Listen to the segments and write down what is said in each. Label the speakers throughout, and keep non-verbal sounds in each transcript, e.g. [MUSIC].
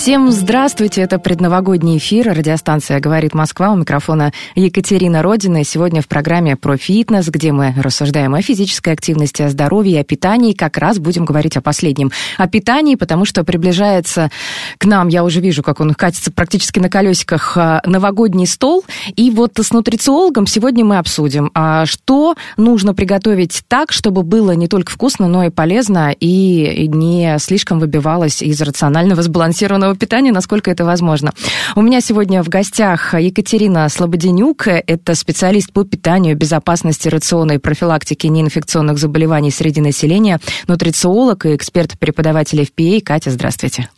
Speaker 1: Всем здравствуйте, это предновогодний эфир, радиостанция «Говорит Москва», у микрофона Екатерина Родина. И сегодня в программе про фитнес, где мы рассуждаем о физической активности, о здоровье, о питании. Как раз будем говорить о последнем. О питании, потому что приближается к нам, я уже вижу, как он катится практически на колесиках, а, новогодний стол. И вот с нутрициологом сегодня мы обсудим, а, что нужно приготовить так, чтобы было не только вкусно, но и полезно, и не слишком выбивалось из рационального сбалансированного правильного питания, насколько это возможно. У меня сегодня в гостях Екатерина Слободенюк. Это специалист по питанию, безопасности рациона и профилактике неинфекционных заболеваний среди населения, нутрициолог и эксперт-преподаватель FPA. Катя, здравствуйте.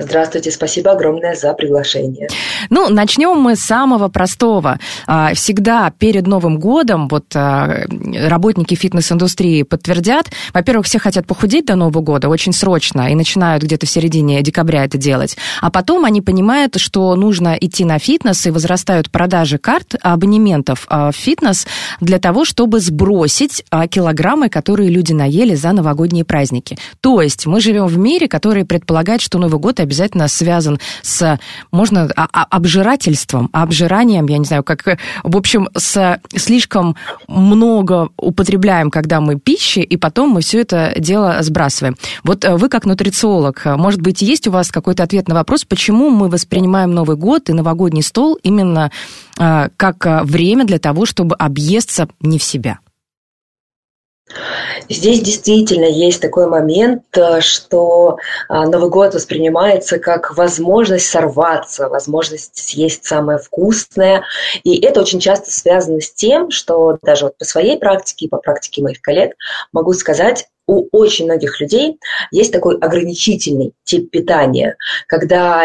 Speaker 2: Здравствуйте, спасибо огромное за приглашение.
Speaker 1: Ну, начнем мы с самого простого. А, всегда перед Новым годом, вот а, работники фитнес-индустрии подтвердят, во-первых, все хотят похудеть до Нового года очень срочно и начинают где-то в середине декабря это делать. А потом они понимают, что нужно идти на фитнес и возрастают продажи карт абонементов а, в фитнес для того, чтобы сбросить килограммы, которые люди наели за новогодние праздники. То есть мы живем в мире, который предполагает, что Новый год обязательно связан с, можно, а, а, обжирательством, обжиранием, я не знаю, как, в общем, с слишком много употребляем, когда мы пищи, и потом мы все это дело сбрасываем. Вот э, вы как нутрициолог, может быть, есть у вас какой-то ответ на вопрос, почему мы воспринимаем Новый год и новогодний стол именно э, как э, время для того, чтобы объесться не в себя?
Speaker 2: Здесь действительно есть такой момент, э, что а, Новый год воспринимается как возможность сорваться, возможность съесть самое вкусное. И это очень часто связано с тем, что даже вот по своей практике и по практике моих коллег могу сказать, у очень многих людей есть такой ограничительный тип питания, когда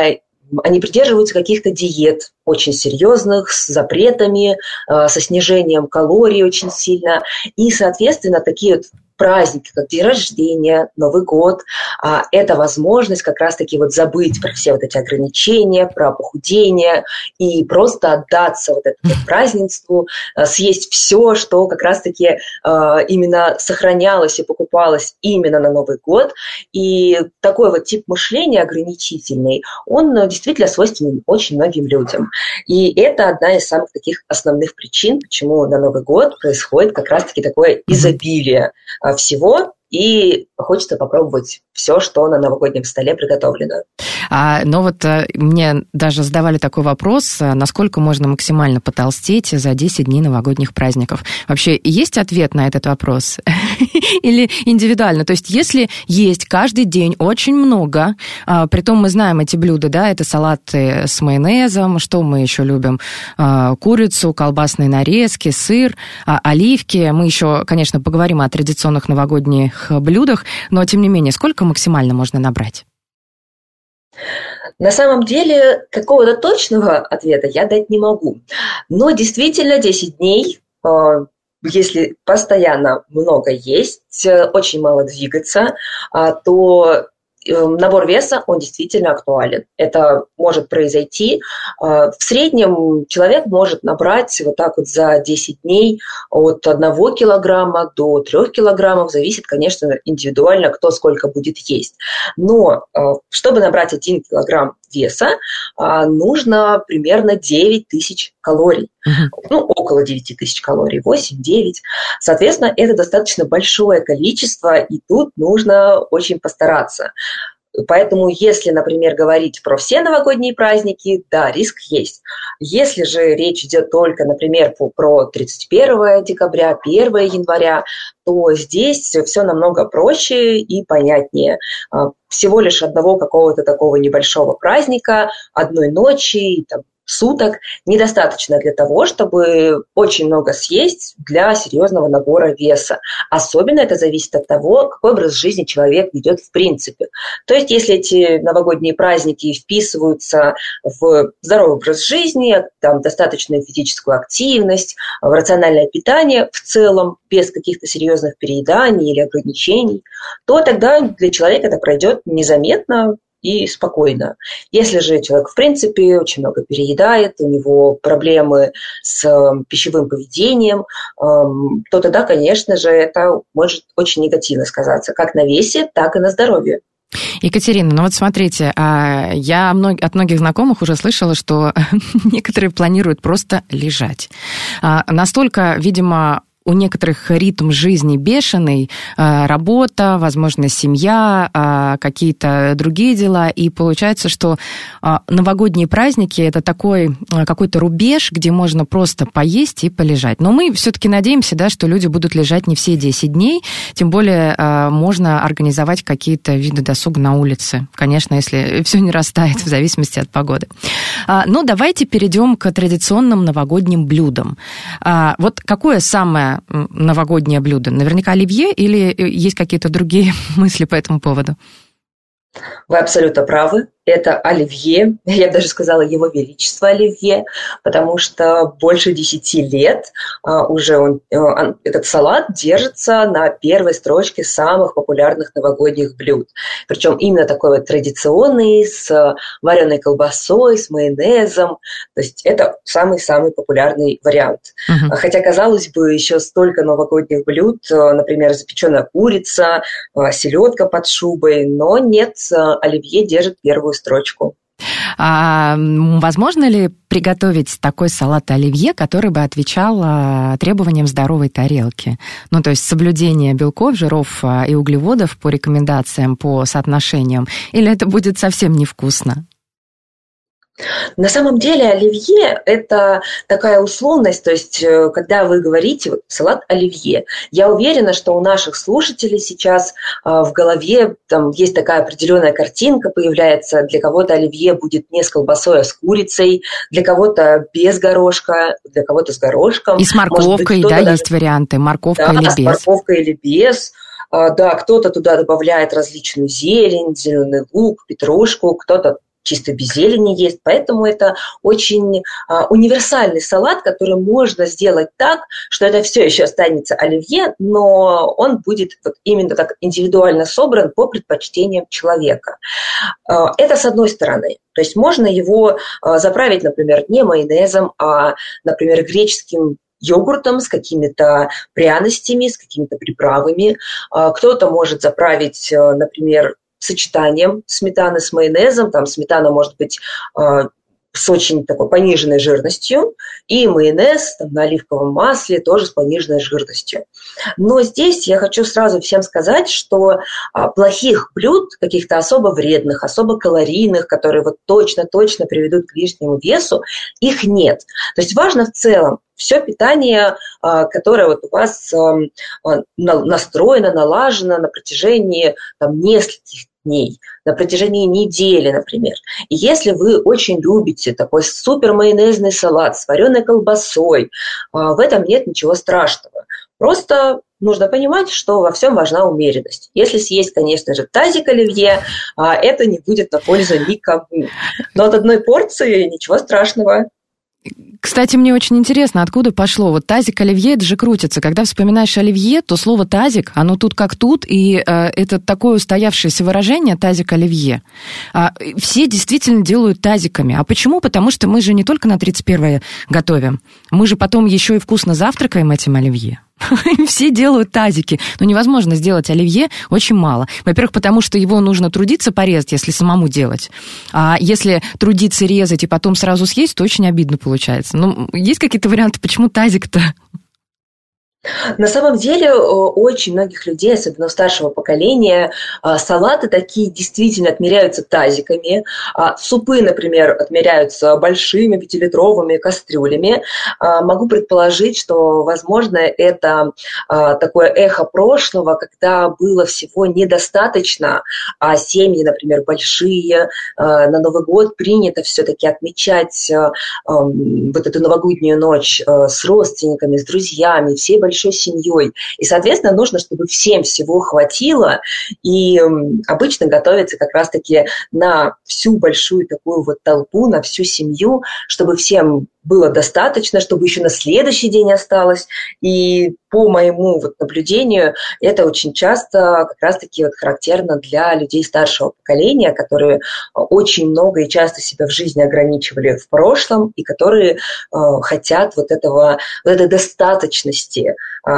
Speaker 2: они придерживаются каких-то диет очень серьезных, с запретами, э, со снижением калорий очень сильно. И, соответственно, такие вот праздники, как день рождения, Новый год, а, это возможность как раз-таки вот забыть про все вот эти ограничения, про похудение и просто отдаться вот этому празднеству, а, съесть все, что как раз-таки а, именно сохранялось и покупалось именно на Новый год. И такой вот тип мышления ограничительный, он действительно свойственен очень многим людям. И это одна из самых таких основных причин, почему на Новый год происходит как раз-таки такое изобилие а, всего, и хочется попробовать все, что на новогоднем столе приготовлено.
Speaker 1: А, но вот а, мне даже задавали такой вопрос, а, насколько можно максимально потолстеть за 10 дней новогодних праздников. Вообще, есть ответ на этот вопрос? [LAUGHS] Или индивидуально? То есть, если есть каждый день очень много, а, притом мы знаем эти блюда, да, это салаты с майонезом, что мы еще любим? А, курицу, колбасные нарезки, сыр, а, оливки. Мы еще, конечно, поговорим о традиционных новогодних блюдах, но, тем не менее, сколько максимально можно набрать?
Speaker 2: На самом деле, какого-то точного ответа я дать не могу. Но действительно, 10 дней, э, если постоянно много есть, э, очень мало двигаться, а, то набор веса, он действительно актуален. Это может произойти. Э, в среднем человек может набрать вот так вот за 10 дней от 1 килограмма до 3 килограммов. Зависит, конечно, индивидуально, кто сколько будет есть. Но э, чтобы набрать 1 килограмм веса, а, нужно примерно 9 тысяч калорий. Uh-huh. Ну, около 9 тысяч калорий, 8-9. Соответственно, это достаточно большое количество, и тут нужно очень постараться. Поэтому, если, например, говорить про все новогодние праздники, да, риск есть. Если же речь идет только, например, про 31 декабря, 1 января, то здесь все намного проще и понятнее. А, всего лишь одного какого-то такого небольшого праздника, одной ночи, там, суток недостаточно для того, чтобы очень много съесть для серьезного набора веса. Особенно это зависит от того, какой образ жизни человек ведет в принципе. То есть, если эти новогодние праздники вписываются в здоровый образ жизни, там, достаточную физическую активность, в рациональное питание в целом, без каких-то серьезных перееданий или ограничений, то тогда для человека это пройдет незаметно, и спокойно. Если же человек, в принципе, очень много переедает, у него проблемы с эм, пищевым поведением, эм, то тогда, конечно же, это может очень негативно сказаться как на весе, так и на здоровье.
Speaker 1: Екатерина, ну вот смотрите, а, я от многих знакомых уже слышала, что [LAUGHS] некоторые планируют просто лежать. А, настолько, видимо, у некоторых ритм жизни бешеный, э, работа, возможно, семья, э, какие-то другие дела, и получается, что э, новогодние праздники это такой какой-то рубеж, где можно просто поесть и полежать. Но мы все-таки надеемся, да, что люди будут лежать не все 10 дней, тем более можно организовать какие-то виды досуга на улице, конечно, если все не растает в зависимости от погоды. Но давайте перейдем к традиционным новогодним блюдам. Вот какое самое новогоднее блюдо? Наверняка оливье или э, есть какие-то другие [LAUGHS] мысли по этому поводу?
Speaker 2: Вы абсолютно правы это оливье, [LAUGHS] я бы даже сказала его величество оливье, потому что больше десяти лет а, уже он, э, он, этот салат держится на первой строчке самых популярных новогодних блюд. Причем именно такой вот традиционный, с вареной колбасой, с майонезом. То есть это самый-самый популярный вариант. Uh-huh. Хотя, казалось бы, еще столько новогодних блюд, э, например, запеченная курица, э, селедка под шубой, но нет, оливье держит первую строчку.
Speaker 1: А, возможно ли приготовить такой салат оливье, который бы отвечал а, требованиям здоровой тарелки? Ну, то есть соблюдение белков, жиров а, и углеводов по рекомендациям, по соотношениям? Или это будет совсем невкусно?
Speaker 2: На самом деле оливье – это такая условность, то есть э, когда вы говорите салат оливье, я уверена, что у наших слушателей сейчас а, в голове там есть такая определенная картинка появляется, для кого-то оливье будет не с колбасой, а с курицей, для кого-то без горошка, для кого-то с горошком.
Speaker 1: И с морковкой, быть, да, даже... есть варианты, морковка да, или без. с
Speaker 2: морковкой или без. А, да, кто-то туда добавляет различную зелень, зеленый лук, петрушку, кто-то чисто без зелени есть. Поэтому это очень а, универсальный салат, который можно сделать так, что это все еще останется оливье, но он будет вот именно так индивидуально собран по предпочтениям человека. А, это с одной стороны. То есть можно его а, заправить, например, не майонезом, а, например, греческим йогуртом с какими-то пряностями, с какими-то приправами. Кто-то может заправить, например, сочетанием сметаны с майонезом. Там сметана может быть а, с очень такой пониженной жирностью, и майонез там, на оливковом масле тоже с пониженной жирностью. Но здесь я хочу сразу всем сказать, что а, плохих блюд, каких-то особо вредных, особо калорийных, которые вот точно-точно приведут к лишнему весу, их нет. То есть важно в целом все питание, а, которое вот у вас а, настроено, налажено на протяжении там, нескольких дней, на протяжении недели, например. И если вы очень любите такой супер майонезный салат с вареной колбасой, а, в этом нет ничего страшного. Просто нужно понимать, что во всем важна умеренность. Если съесть, конечно же, тазик оливье, а, это не будет на пользу никому. Но от одной порции ничего страшного.
Speaker 1: Кстати, мне очень интересно, откуда пошло. Вот тазик оливье, это же крутится. Когда вспоминаешь оливье, то слово тазик, оно тут как тут, и э, это такое устоявшееся выражение тазик оливье. А, все действительно делают тазиками. А почему? Потому что мы же не только на 31 готовим, мы же потом еще и вкусно завтракаем этим оливье. [LAUGHS] Все делают тазики. Но невозможно сделать оливье очень мало. Во-первых, потому что его нужно трудиться порезать, если самому делать. А если трудиться резать и потом сразу съесть, то очень обидно получается. Ну, есть какие-то варианты, почему тазик-то?
Speaker 2: На самом деле у очень многих людей, особенно старшего поколения, а, салаты такие действительно отмеряются тазиками. А, супы, например, отмеряются большими пятилитровыми кастрюлями. А, могу предположить, что, возможно, это такое эхо прошлого, когда было всего недостаточно, а семьи, например, большие. На Новый год принято все-таки отмечать вот эту новогоднюю ночь с родственниками, с друзьями, всей большой большой семьей. И, соответственно, нужно, чтобы всем всего хватило. И обычно готовится как раз-таки на всю большую такую вот толпу, на всю семью, чтобы всем было достаточно, чтобы еще на следующий день осталось. И по моему вот наблюдению, это очень часто как раз-таки вот характерно для людей старшего поколения, которые очень много и часто себя в жизни ограничивали в прошлом, и которые э, хотят вот этого, вот этой достаточности, э,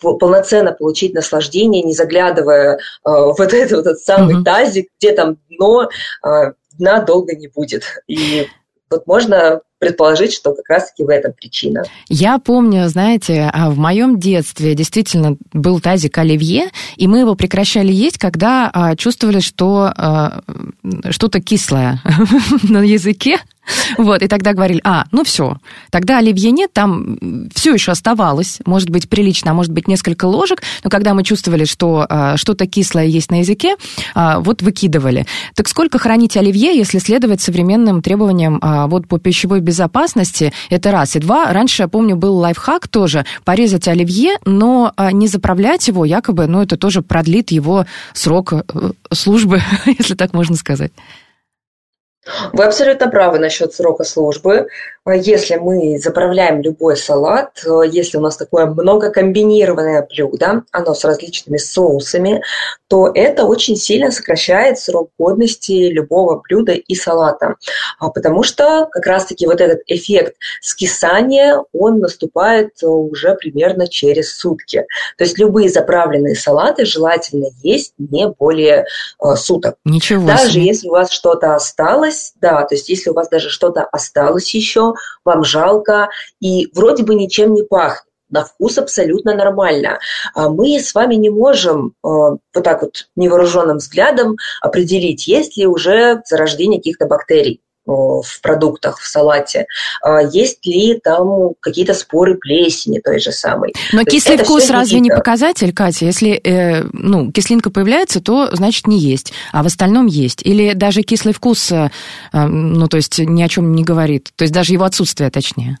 Speaker 2: полноценно получить наслаждение, не заглядывая э, вот этот, вот этот самый mm-hmm. тазик, где там дно, э, дна долго не будет. И вот можно предположить, что как раз-таки в этом причина.
Speaker 1: Я помню, знаете, а в моем детстве действительно был тазик оливье, и мы его прекращали есть, когда а, чувствовали, что а, что-то кислое [LAUGHS] на языке, вот, и тогда говорили, а, ну все, тогда оливье нет, там все еще оставалось, может быть, прилично, а может быть, несколько ложек, но когда мы чувствовали, что а, что-то кислое есть на языке, а, вот выкидывали. Так сколько хранить оливье, если следовать современным требованиям а, вот по пищевой безопасности, это раз. И два, раньше, я помню, был лайфхак тоже, порезать оливье, но а, не заправлять его, якобы, ну, это тоже продлит его срок э, службы, [LAUGHS] если так можно сказать.
Speaker 2: Вы абсолютно правы насчет срока службы. Если мы заправляем любой салат, э, если у нас такое многокомбинированное блюдо, оно с различными соусами, то это очень сильно сокращает срок годности любого блюда и салата. А потому что как раз-таки вот этот эффект скисания, он наступает уже примерно через сутки. То есть любые заправленные салаты желательно есть не более э, суток.
Speaker 1: Ничего
Speaker 2: Даже себе. если у вас что-то осталось, да, то есть если у вас даже что-то осталось еще, вам жалко, и вроде бы ничем не пахнет на вкус абсолютно нормально. А мы с вами не можем э, вот так вот невооруженным взглядом определить, есть ли уже зарождение каких-то бактерий в продуктах, в салате, а есть ли там какие-то споры плесени той же самой.
Speaker 1: Но то кислый вкус разве не показатель, Катя? Если э, ну, кислинка появляется, то значит не есть, а в остальном есть. Или даже кислый вкус, э, ну то есть ни о чем не говорит, то есть даже его отсутствие точнее.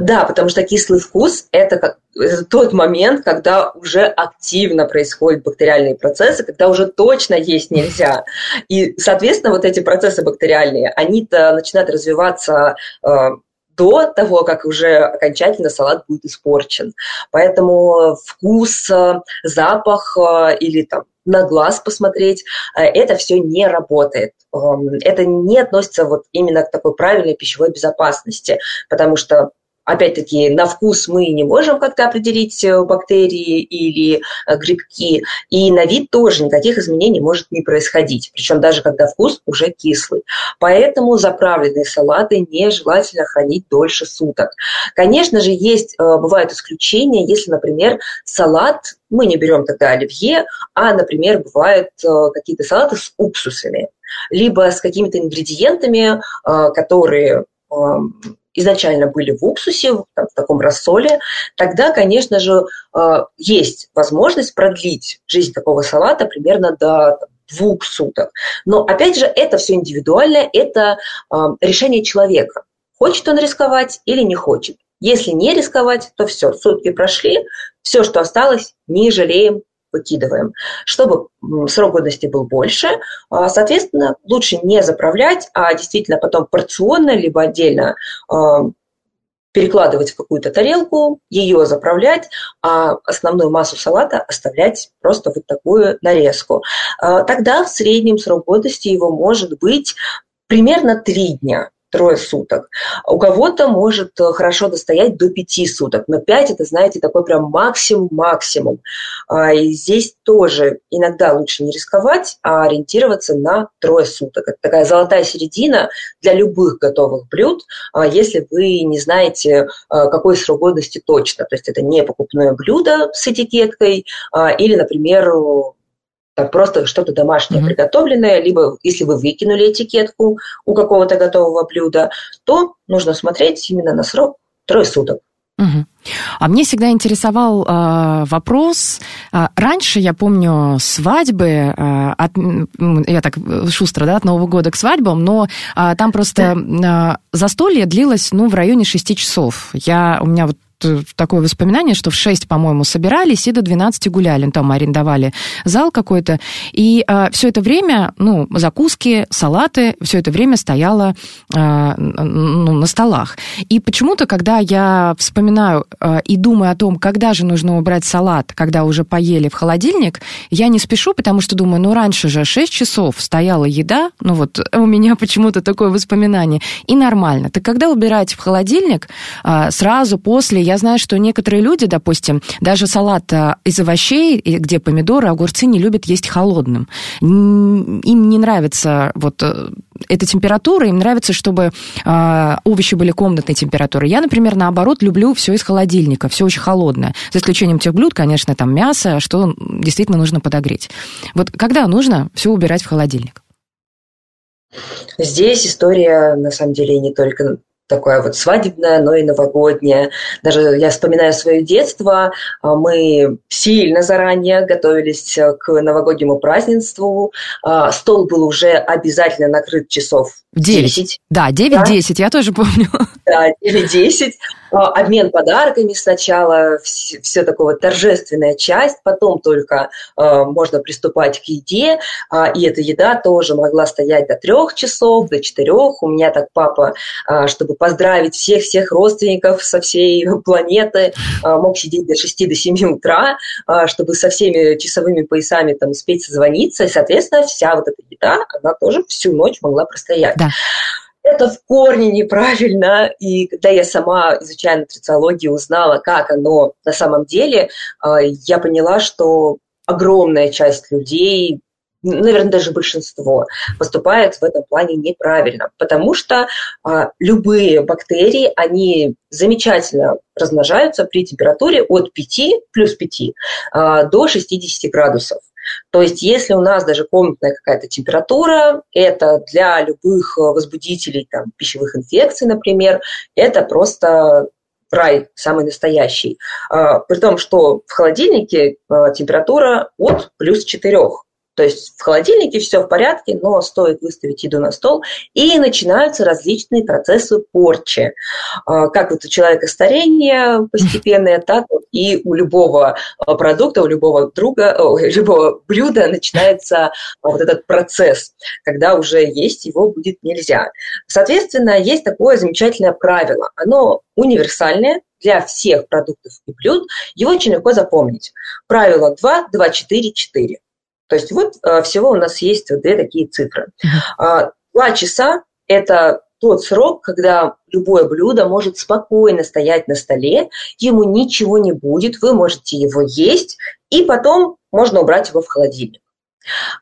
Speaker 2: Да, потому что кислый вкус – это, как, это тот момент, когда уже активно происходят бактериальные процессы, когда уже точно есть нельзя. И, соответственно, вот эти процессы бактериальные, они-то начинают развиваться э, до того, как уже окончательно салат будет испорчен. Поэтому вкус, э, запах э, или там на глаз посмотреть, э, это все не работает. Эм, это не относится вот именно к такой правильной пищевой безопасности, потому что Опять-таки, на вкус мы не можем как-то определить э, бактерии или э, грибки, и на вид тоже никаких изменений может не происходить, причем даже когда вкус уже кислый. Поэтому заправленные салаты нежелательно хранить дольше суток. Конечно же, есть, э, бывают исключения, если, например, салат мы не берем тогда оливье, а, например, бывают какие-то салаты с уксусами, либо с какими-то ингредиентами, которые эм, изначально были в уксусе, там, в таком рассоле, тогда, конечно же, э, есть возможность продлить жизнь такого салата примерно до двух суток. Но, опять же, это все индивидуально, это э, решение человека. Хочет он рисковать или не хочет. Если не рисковать, то все, сутки прошли, все, что осталось, не жалеем, выкидываем. Чтобы срок годности был больше, а, соответственно, лучше не заправлять, а действительно потом порционно, либо отдельно а, перекладывать в какую-то тарелку, ее заправлять, а основную массу салата оставлять просто вот такую нарезку. А, тогда в среднем срок годности его может быть примерно три дня. Трое суток. У кого-то может э, хорошо достоять до пяти суток, но пять это, знаете, такой прям максимум-максимум. А, и здесь тоже иногда лучше не рисковать, а ориентироваться на трое суток. Это такая золотая середина для любых готовых блюд, а, если вы не знаете, а, какой срок годности точно. То есть это не покупное блюдо с этикеткой или, например, там просто что-то домашнее mm-hmm. приготовленное, либо если вы выкинули этикетку у какого-то готового блюда, то нужно смотреть именно на срок трое суток.
Speaker 1: Угу. А мне всегда интересовал э, вопрос. Э, раньше, я помню, свадьбы, э, от, я так шустро, да, от Нового года к свадьбам, но э, там просто э, застолье длилось, ну, в районе 6 часов. Я, у меня вот Э, такое воспоминание, что в 6, по-моему, собирались и до 12 гуляли. Ну, там арендовали зал какой-то. И а, все это время, ну, закуски, салаты, все это время стояло а, ну, на столах. И почему-то, когда я вспоминаю а, и думаю о том, когда же нужно убрать салат, когда уже поели в холодильник, я не спешу, потому что думаю, ну, раньше же 6 часов стояла еда, ну, вот у меня почему-то такое воспоминание, и нормально. Так когда убираете в холодильник, а, сразу после я знаю, что некоторые люди, допустим, даже салат э, из овощей, где помидоры, огурцы не любят есть холодным. Им не нравится вот э, эта температура, им нравится, чтобы э, овощи были комнатной температуры. Я, например, наоборот, люблю все из холодильника, все очень холодное. За исключением тех блюд, конечно, там мясо, что действительно нужно подогреть. Вот когда нужно все убирать в холодильник?
Speaker 2: Здесь история, на самом деле, не только такое вот свадебное, но и новогоднее. Даже я вспоминаю свое детство, а, мы сильно заранее готовились э, к новогоднему празднеству. А, стол был уже обязательно накрыт часов в 9. 10.
Speaker 1: Да, 9-10, да? я тоже помню. [LAUGHS]
Speaker 2: Да, 9-10. А, обмен подарками сначала, все такое вот торжественная часть, потом только можно приступать к еде, и эта еда тоже могла стоять до трех часов, до четырех. У меня так папа, чтобы поздравить всех-всех родственников со всей планеты, э, мог сидеть до 6 до 7 утра, э, чтобы со всеми часовыми поясами там успеть созвониться, и, соответственно, вся вот эта еда, она тоже всю ночь могла простоять. Да это в корне неправильно. И когда я сама, изучая нутрициологию, узнала, как оно на самом деле, а, я поняла, что огромная часть людей наверное, даже большинство, поступает в этом плане неправильно, потому что а, любые бактерии, они замечательно размножаются при температуре от 5 плюс 5 а, до 60 градусов. То есть если у нас даже комнатная какая-то температура, это для любых возбудителей там, пищевых инфекций, например, это просто рай самый настоящий. А, при том, что в холодильнике э, температура от плюс 4. То есть в холодильнике все в порядке, но стоит выставить еду на стол, и начинаются различные процессы порчи. А, как вот у человека старение постепенное, так и у любого а, продукта, у любого друга, у любого блюда начинается а, вот этот процесс, когда уже есть его будет нельзя. Соответственно, есть такое замечательное правило. Оно универсальное, для всех продуктов и блюд, его очень легко запомнить. Правило 2, 2, 4, 4. То есть вот э, всего у нас есть вот две такие цифры. А, два часа – это тот срок, когда любое блюдо может спокойно стоять на столе, ему ничего не будет, вы можете его есть, и потом можно убрать его в холодильник.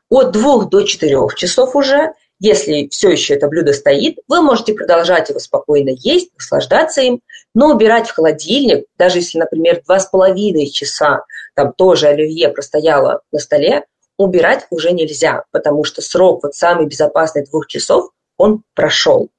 Speaker 2: От двух до четырех часов уже, если все еще это блюдо стоит, вы можете продолжать его спокойно есть, наслаждаться им, но убирать в холодильник, даже если, например, два с половиной часа там тоже оливье простояло на столе, убирать уже нельзя, потому что срок вот самый безопасный двух часов, он прошел.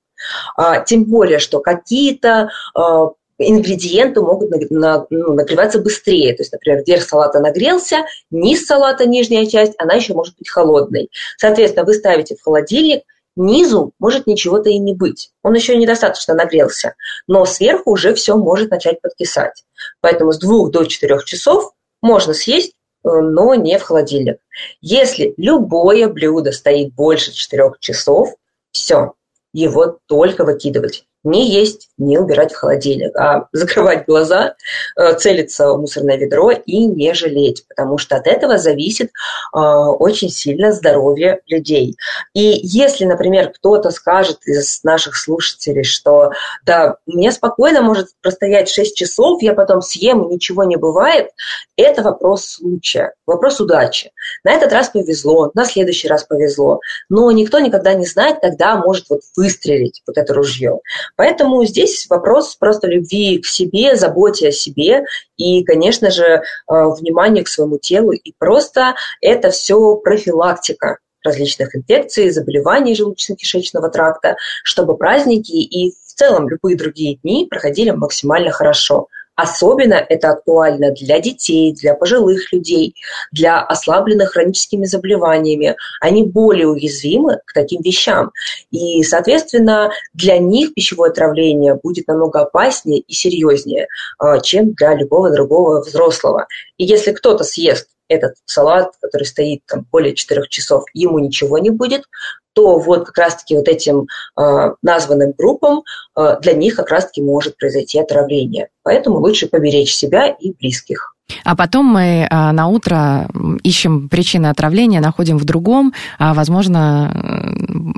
Speaker 2: А, тем более, что какие-то а, ингредиенты могут ну, нагреваться быстрее. То есть, например, верх салата нагрелся, низ салата, нижняя часть, она еще может быть холодной. Соответственно, вы ставите в холодильник, низу может ничего-то и не быть. Он еще недостаточно нагрелся, но сверху уже все может начать подкисать. Поэтому с двух до четырех часов можно съесть но не в холодильник. Если любое блюдо стоит больше 4 часов, все, его только выкидывать. Не есть, не убирать в холодильник, а [LAUGHS] закрывать глаза, э, целиться в мусорное ведро и не жалеть, потому что от этого зависит э, очень сильно здоровье людей. И если, например, кто-то скажет из наших слушателей, что да, мне спокойно может простоять 6 часов, я потом съем, ничего не бывает, это вопрос случая, вопрос удачи. На этот раз повезло, на следующий раз повезло, но никто никогда не знает, когда может вот выстрелить вот это ружье. Поэтому здесь вопрос просто любви к себе, заботе о себе и, конечно же, э, внимания к своему телу. И просто это все профилактика различных инфекций, заболеваний желудочно-кишечного тракта, чтобы праздники и в целом любые другие дни проходили максимально хорошо. Особенно это актуально для детей, для пожилых людей, для ослабленных хроническими заболеваниями. Они более уязвимы к таким вещам. И, соответственно, для них пищевое отравление будет намного опаснее и серьезнее, а, чем для любого другого взрослого. И если кто-то съест этот салат, который стоит там более 4 часов, ему ничего не будет, то вот как раз-таки вот этим э, названным группам э, для них как раз-таки может произойти отравление. Поэтому лучше поберечь себя и близких.
Speaker 1: А потом мы а, на утро ищем причины отравления, находим в другом. А, возможно,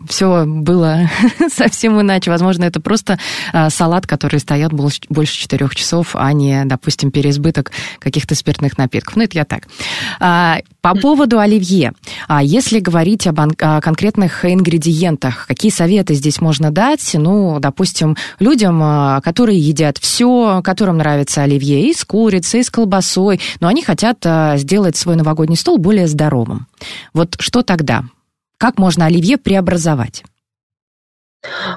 Speaker 1: все было [LAUGHS] совсем иначе. Возможно, это просто а, салат, который стоят больше четырех часов, а не, допустим, переизбыток каких-то спиртных напитков. Ну, это я так. А, по поводу оливье. А, если говорить об конкретных ингредиентах, какие советы здесь можно дать? Ну, допустим, людям, которые едят все, которым нравится оливье и с курицей, и с колбасой, колбасой, но они хотят э, сделать свой новогодний стол более здоровым. Вот что тогда? Как можно оливье преобразовать?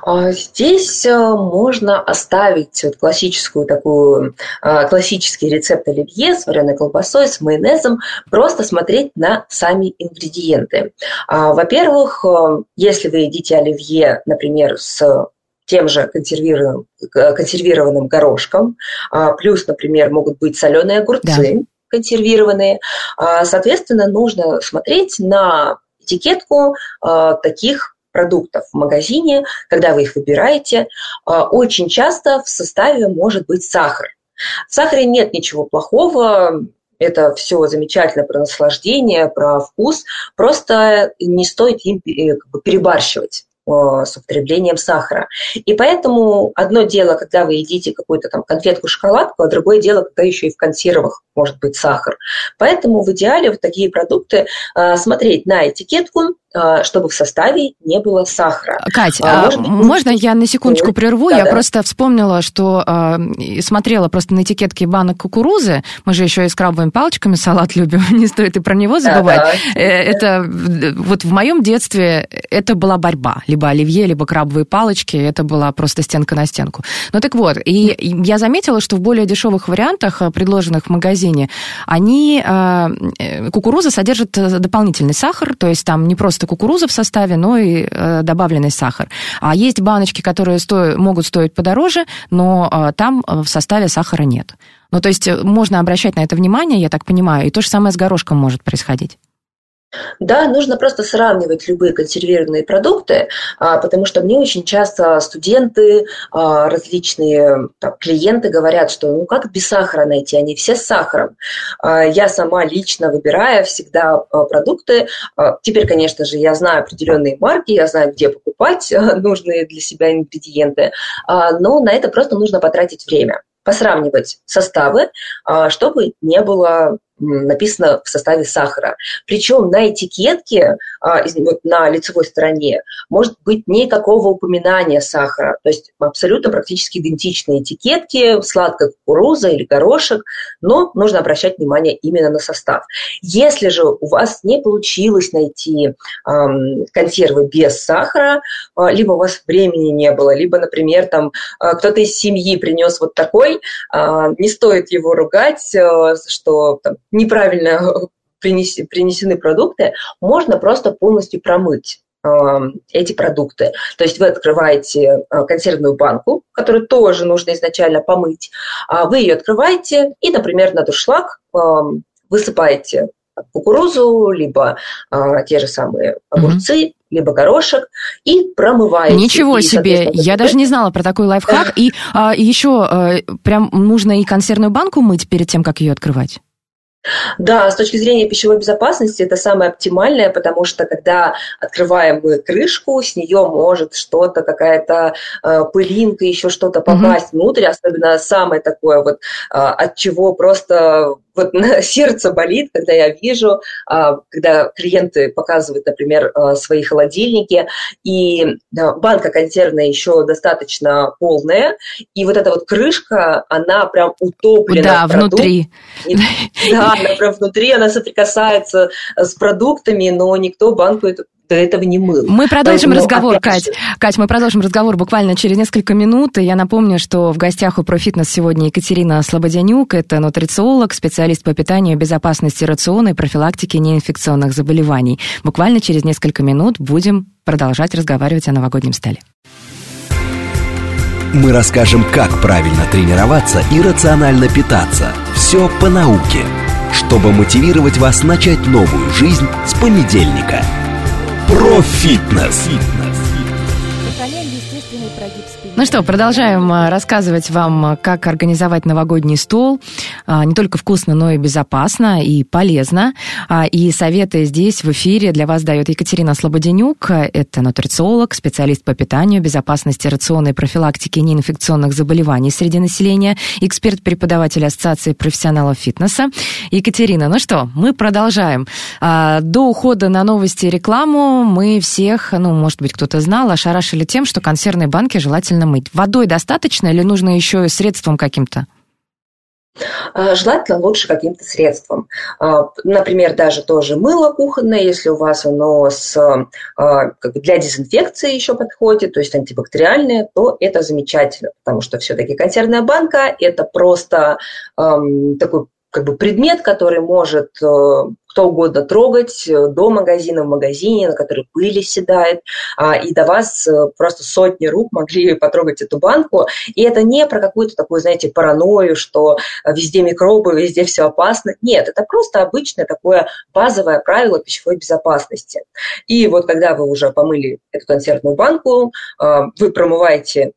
Speaker 2: А, здесь э, можно оставить вот классическую такую, э, классический рецепт оливье с вареной колбасой, с майонезом, просто смотреть на сами ингредиенты. А, во-первых, если вы едите оливье, например, с тем же консервированным, консервированным горошком, а, плюс, например, могут быть соленые огурцы. Да консервированные. А, соответственно, нужно смотреть на этикетку а, таких продуктов в магазине, когда вы их выбираете. Очень часто в составе может быть сахар. В сахаре нет ничего плохого, это все замечательно про наслаждение, про вкус. Просто не стоит им э, перебарщивать. Э, с употреблением сахара. И поэтому одно дело, когда вы едите какую-то там конфетку-шоколадку, а другое дело, когда еще и в консервах может быть сахар. Поэтому в идеале вот такие продукты э, смотреть на этикетку, чтобы в составе не было сахара.
Speaker 1: Кать, а, может быть, можно я на секундочку прерву? Да, я да. просто вспомнила, что э, смотрела просто на этикетке банок кукурузы. Мы же еще и с крабовыми палочками салат любим, [LAUGHS] не стоит и про него забывать. Да, да. Это вот в моем детстве это была борьба либо оливье, либо крабовые палочки. Это была просто стенка на стенку. Ну так вот, и я заметила, что в более дешевых вариантах, э, предложенных в магазине, они, э, э, кукуруза содержит дополнительный сахар, то есть там не просто кукуруза в составе, но и добавленный сахар. А есть баночки, которые стоят, могут стоить подороже, но там в составе сахара нет. Ну, то есть можно обращать на это внимание, я так понимаю, и то же самое с горошком может происходить.
Speaker 2: Да, нужно просто сравнивать любые консервированные продукты, а, потому что мне очень часто студенты, а, различные там, клиенты говорят, что ну как без сахара найти, они все с сахаром. А, я сама лично выбирая всегда продукты. Теперь, конечно же, я знаю определенные марки, я знаю, где покупать нужные для себя ингредиенты, но на это просто нужно потратить время посравнивать составы, чтобы не было написано в составе сахара. Причем на этикетке, а, вот на лицевой стороне, может быть никакого упоминания сахара. То есть абсолютно практически идентичные этикетки, сладкая кукуруза или горошек, но нужно обращать внимание именно на состав. Если же у вас не получилось найти консервы без сахара, э, либо у вас времени не было, либо, например, там э, кто-то из семьи принес вот такой, не стоит его ругать, что там, неправильно принесены продукты, можно просто полностью промыть э, эти продукты. То есть вы открываете э, консервную банку, которую тоже нужно изначально помыть, а вы ее открываете и, например, на дуршлаг э, высыпаете кукурузу, либо те же самые огурцы, mm-hmm либо горошек и промываете.
Speaker 1: Ничего
Speaker 2: и,
Speaker 1: себе, я даже не знала про такой лайфхак. И а, еще прям нужно и консервную банку мыть перед тем, как ее открывать?
Speaker 2: Да, с точки зрения пищевой безопасности это самое оптимальное, потому что когда открываем мы крышку, с нее может что-то, какая-то э, пылинка, еще что-то попасть mm-hmm. внутрь, особенно самое такое вот, э, от чего просто вот [LAUGHS] сердце болит, когда я вижу, а, когда клиенты показывают, например, а, свои холодильники, и банка консервная еще достаточно полная, и вот эта вот крышка, она прям утоплена
Speaker 1: да, в внутри.
Speaker 2: Да, она прям внутри, она соприкасается с продуктами, но никто банку эту до этого не мыл.
Speaker 1: Мы продолжим Поэтому, разговор, Кать. Же... Кать, мы продолжим разговор буквально через несколько минут. И я напомню, что в гостях у ProFitness сегодня Екатерина Слободянюк. Это нутрициолог, специалист по питанию, безопасности рациона и профилактике неинфекционных заболеваний. Буквально через несколько минут будем продолжать разговаривать о новогоднем столе.
Speaker 3: Мы расскажем, как правильно тренироваться и рационально питаться. Все по науке, чтобы мотивировать вас начать новую жизнь с понедельника – про фитнес.
Speaker 1: Ну что, продолжаем а, рассказывать вам, а, как организовать новогодний стол. А, не только вкусно, но и безопасно и полезно. И советы здесь в эфире для вас дает Екатерина Слободенюк. Это нутрициолог, специалист по питанию, безопасности рациона и профилактике неинфекционных заболеваний среди населения, эксперт-преподаватель Ассоциации профессионалов фитнеса. Екатерина, ну что, мы продолжаем. До ухода на новости и рекламу мы всех, ну, может быть, кто-то знал, ошарашили тем, что консервные банки желательно желательно мыть? Водой достаточно или нужно еще средством каким-то?
Speaker 2: А, желательно лучше каким-то средством. А, например, даже тоже мыло кухонное, если у вас оно с, а, для дезинфекции еще подходит, то есть антибактериальное, то это замечательно, потому что все-таки консервная банка – это просто такой как бы предмет, который может кто угодно трогать, э, до магазина, в магазине, на который пыль седает, а, и до вас э, просто сотни рук могли [LAUGHS] потрогать эту банку. И это не про какую-то такую, знаете, паранойю, что везде микробы, везде все опасно. Нет, это просто обычное такое базовое правило пищевой безопасности. И вот когда вы уже помыли эту консервную банку, а, вы промываете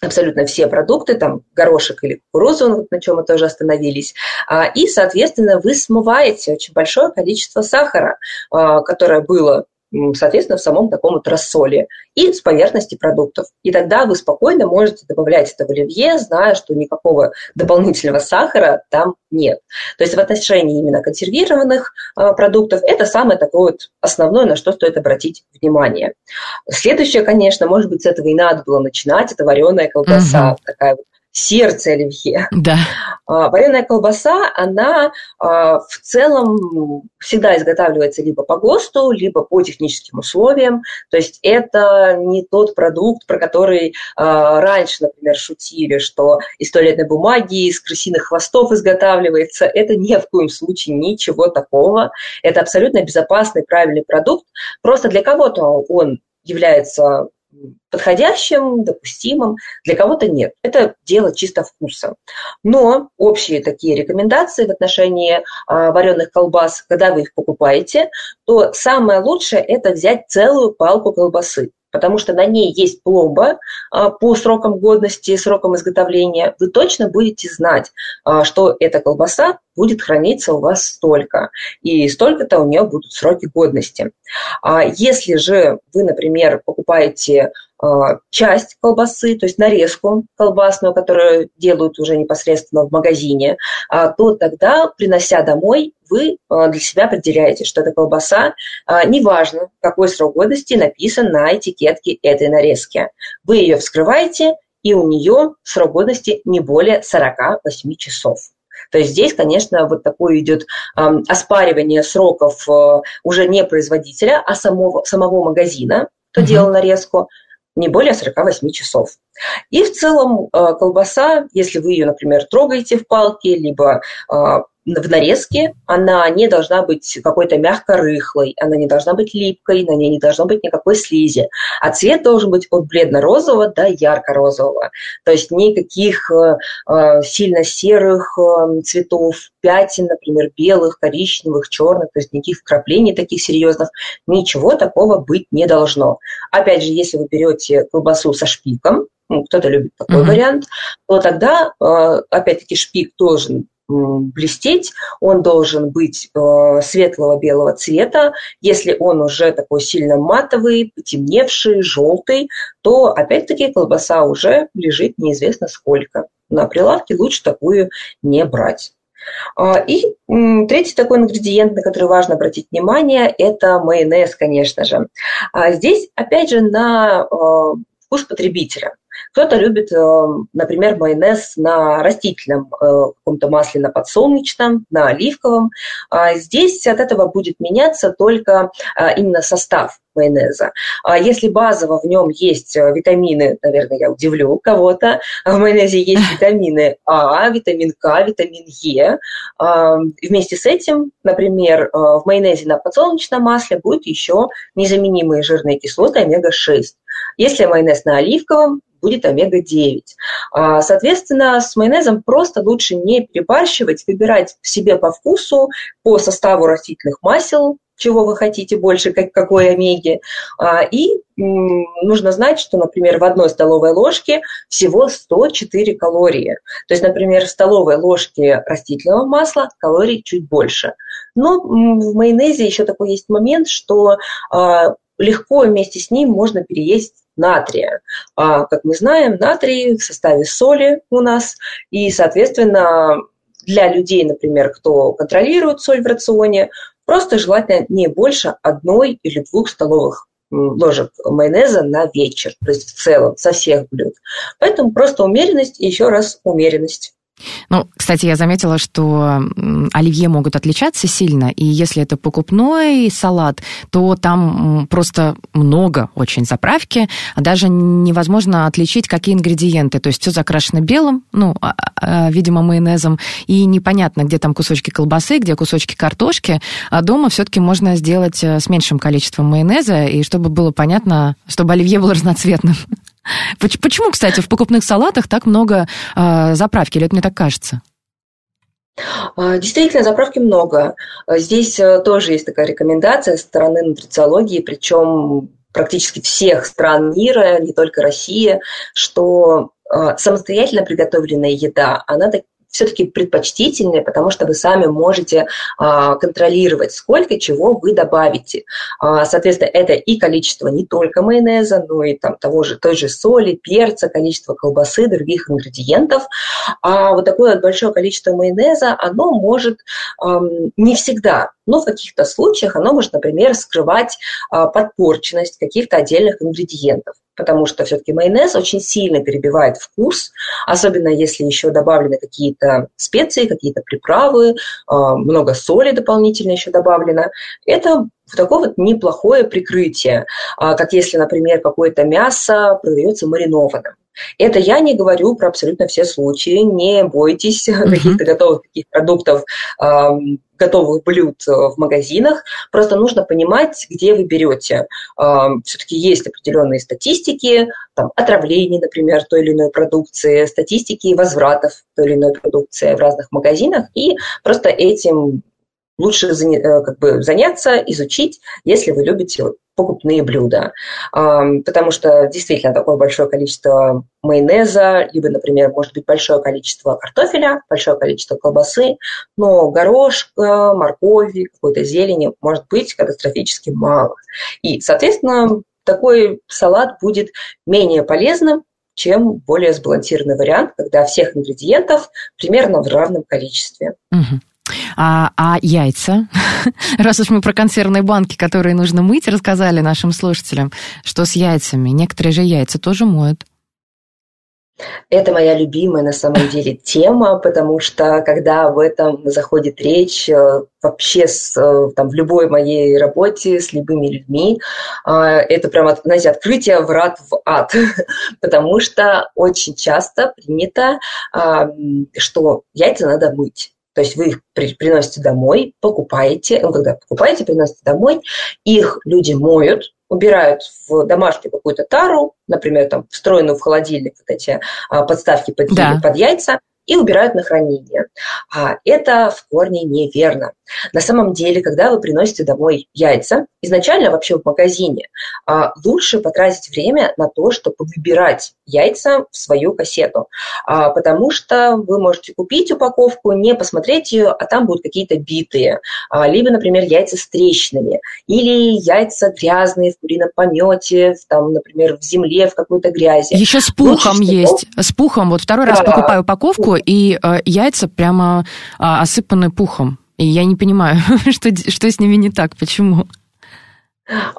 Speaker 2: абсолютно все продукты, там горошек или кукурузу, на чем мы тоже остановились, а, и, соответственно, вы смываете очень большое количество сахара, а, которое было соответственно, в самом таком вот рассоле и с поверхности продуктов. И тогда вы спокойно можете добавлять это в оливье, зная, что никакого дополнительного сахара там нет. То есть в отношении именно консервированных э, продуктов это самое такое вот основное, на что стоит обратить внимание. Следующее, конечно, может быть, с этого и надо было начинать, это вареная колбаса, угу. такая вот сердце оливье.
Speaker 1: Да.
Speaker 2: А, вареная колбаса, она а, в целом всегда изготавливается либо по ГОСТу, либо по техническим условиям. То есть это не тот продукт, про который а, раньше, например, шутили, что из туалетной бумаги, из крысиных хвостов изготавливается. Это ни в коем случае ничего такого. Это абсолютно безопасный, правильный продукт. Просто для кого-то он является подходящим, допустимым, для кого-то нет. Это дело чисто вкуса. Но общие такие рекомендации в отношении а, вареных колбас, когда вы их покупаете, то самое лучшее – это взять целую палку колбасы потому что на ней есть пломба а, по срокам годности, срокам изготовления, вы точно будете знать, а, что эта колбаса будет храниться у вас столько, и столько-то у нее будут сроки годности. А если же вы, например, покупаете а, часть колбасы, то есть нарезку колбасную, которую делают уже непосредственно в магазине, а, то тогда, принося домой, вы а, для себя определяете, что эта колбаса, неважно, какой срок годности написан на этикетке этой нарезки. Вы ее вскрываете, и у нее срок годности не более 48 часов. То есть здесь, конечно, вот такое идет э, оспаривание сроков э, уже не производителя, а самого, самого магазина, кто uh-huh. делал нарезку, не более 48 часов. И в целом э, колбаса, если вы ее, например, трогаете в палке, либо э, в нарезке, она не должна быть какой-то мягко-рыхлой, она не должна быть липкой, на ней не должно быть никакой слизи. А цвет должен быть от бледно-розового до ярко-розового. То есть никаких э, э сильно серых э, цветов, пятен, например, белых, коричневых, черных, то есть никаких вкраплений таких серьезных, ничего такого быть не должно. Опять же, если вы берете колбасу со шпиком, ну, кто-то любит такой mm-hmm. вариант, то тогда, э, опять-таки, шпик должен блестеть, он должен быть э, светлого белого цвета. Если он уже такой сильно матовый, потемневший, желтый, то опять-таки колбаса уже лежит неизвестно сколько. На прилавке лучше такую не брать. А, и третий такой ингредиент, на который важно обратить внимание, это майонез, конечно же. А здесь, опять же, на э, вкус потребителя. Кто-то любит, э, например, майонез на растительном э, каком-то масле, на подсолнечном, на оливковом. А здесь от этого будет меняться только э, именно состав майонеза. А если базово в нем есть витамины, наверное, я удивлю кого-то, в майонезе есть [LAUGHS] витамины А, витамин К, витамин Е. А, вместе с этим, например, в майонезе на подсолнечном масле будет еще незаменимые жирные кислоты омега-6. Если майонез на оливковом, будет омега-9. А, соответственно, с майонезом просто лучше не перебарщивать, выбирать себе по вкусу, по составу растительных масел, чего вы хотите больше, как, какой омеги. А, и нужно знать, что, например, в одной столовой ложке всего 104 калории. То есть, например, в столовой ложке растительного масла калорий чуть больше. Но в майонезе еще такой есть момент, что а, легко вместе с ним можно переесть натрия. А, как мы знаем, натрий в составе соли у нас, и, соответственно, для людей, например, кто контролирует соль в рационе, просто желательно не больше одной или двух столовых ложек майонеза на вечер, то есть в целом со всех блюд. Поэтому просто умеренность и еще раз умеренность.
Speaker 1: Ну, кстати, я заметила, что оливье могут отличаться сильно, и если это покупной салат, то там просто много очень заправки, а даже невозможно отличить, какие ингредиенты. То есть все закрашено белым, ну, а, а, видимо, майонезом, и непонятно, где там кусочки колбасы, где кусочки картошки, а дома все-таки можно сделать э, с меньшим количеством майонеза, и чтобы было понятно, чтобы оливье было разноцветным. Почему, кстати, в покупных салатах так много э, заправки, или это мне так кажется?
Speaker 2: А, действительно, заправки много. Здесь э, тоже есть такая рекомендация со стороны нутрициологии, причем практически всех стран мира, не только России, что э, самостоятельно приготовленная еда, она все-таки предпочтительнее, потому что вы сами можете а, контролировать, сколько чего вы добавите. А, соответственно, это и количество не только майонеза, но и там, того же, той же соли, перца, количество колбасы, других ингредиентов. А вот такое вот большое количество майонеза, оно может не всегда но в каких-то случаях оно может, например, скрывать а, подпорченность каких-то отдельных ингредиентов потому что все-таки майонез очень сильно перебивает вкус, особенно если еще добавлены какие-то специи, какие-то приправы, а, много соли дополнительно еще добавлено. Это такое вот неплохое прикрытие, а, как если, например, какое-то мясо продается маринованным. Это я не говорю про абсолютно все случаи. Не бойтесь [LAUGHS] mm-hmm. каких-то готовых таких продуктов, готовых блюд э, в магазинах. Просто нужно понимать, где вы берете. Все-таки есть определенные статистики, там, отравлений, например, той или иной продукции, статистики возвратов той или иной продукции в разных магазинах. И просто этим лучше э, как бы заняться, изучить, если вы любите покупные блюда. Потому что действительно такое большое количество майонеза, либо, например, может быть большое количество картофеля, большое количество колбасы, но горошка, моркови, какой-то зелени может быть катастрофически мало. И, соответственно, такой салат будет менее полезным, чем более сбалансированный вариант, когда всех ингредиентов примерно в равном количестве.
Speaker 1: Угу. А, а яйца? [LAUGHS] Раз уж мы про консервные банки, которые нужно мыть, рассказали нашим слушателям, что с яйцами. Некоторые же яйца тоже моют.
Speaker 2: Это моя любимая на самом деле тема, потому что когда об этом заходит речь, э, вообще с, э, там, в любой моей работе с любыми людьми, э, это прямо, знаете, открытие врат в ад, [LAUGHS] потому что очень часто принято, что яйца надо мыть. То есть вы их при, приносите домой, покупаете, ну, когда покупаете, приносите домой, их люди моют, убирают в домашнюю какую-то тару, например, там встроенную в холодильник вот эти а, подставки под, да. под яйца, и убирают на хранение. А это в корне неверно. На самом деле, когда вы приносите домой яйца, изначально вообще в магазине, а, лучше потратить время на то, чтобы выбирать яйца в свою кассету. А, потому что вы можете купить упаковку, не посмотреть ее, а там будут какие-то битые. А, либо, например, яйца с трещинами. Или яйца грязные в курином помете, там, например, в земле, в какой-то грязи.
Speaker 1: Еще с пухом лучше есть. С пухом. Вот второй да. раз покупаю упаковку, и э, яйца прямо осыпаны пухом. И я не понимаю, [LAUGHS] что, что с ними не так, почему.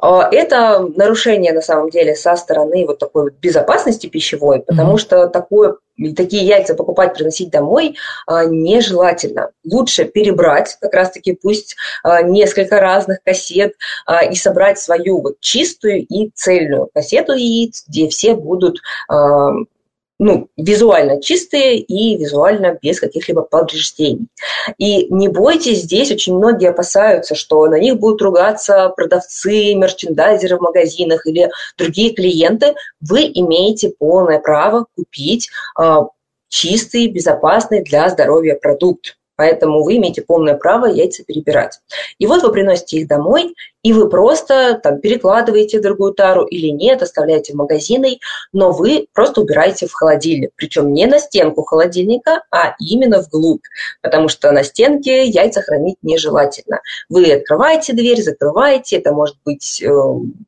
Speaker 2: А, это нарушение, на самом деле, со стороны вот такой вот безопасности пищевой, потому mm-hmm. что такое, такие яйца покупать, приносить домой а, нежелательно. Лучше перебрать, как раз-таки пусть а, несколько разных кассет и собрать свою вот чистую и цельную кассету яиц, где все будут ну, визуально чистые и визуально без каких-либо повреждений. И не бойтесь, здесь очень многие опасаются, что на них будут ругаться продавцы, мерчендайзеры в магазинах или другие клиенты. Вы имеете полное право купить э, чистый, безопасный для здоровья продукт. Поэтому вы имеете полное право яйца перебирать. И вот вы приносите их домой, и вы просто там перекладываете другую тару или нет, оставляете в магазине, но вы просто убираете в холодильник. Причем не на стенку холодильника, а именно вглубь, потому что на стенке яйца хранить нежелательно. Вы открываете дверь, закрываете, это может быть э,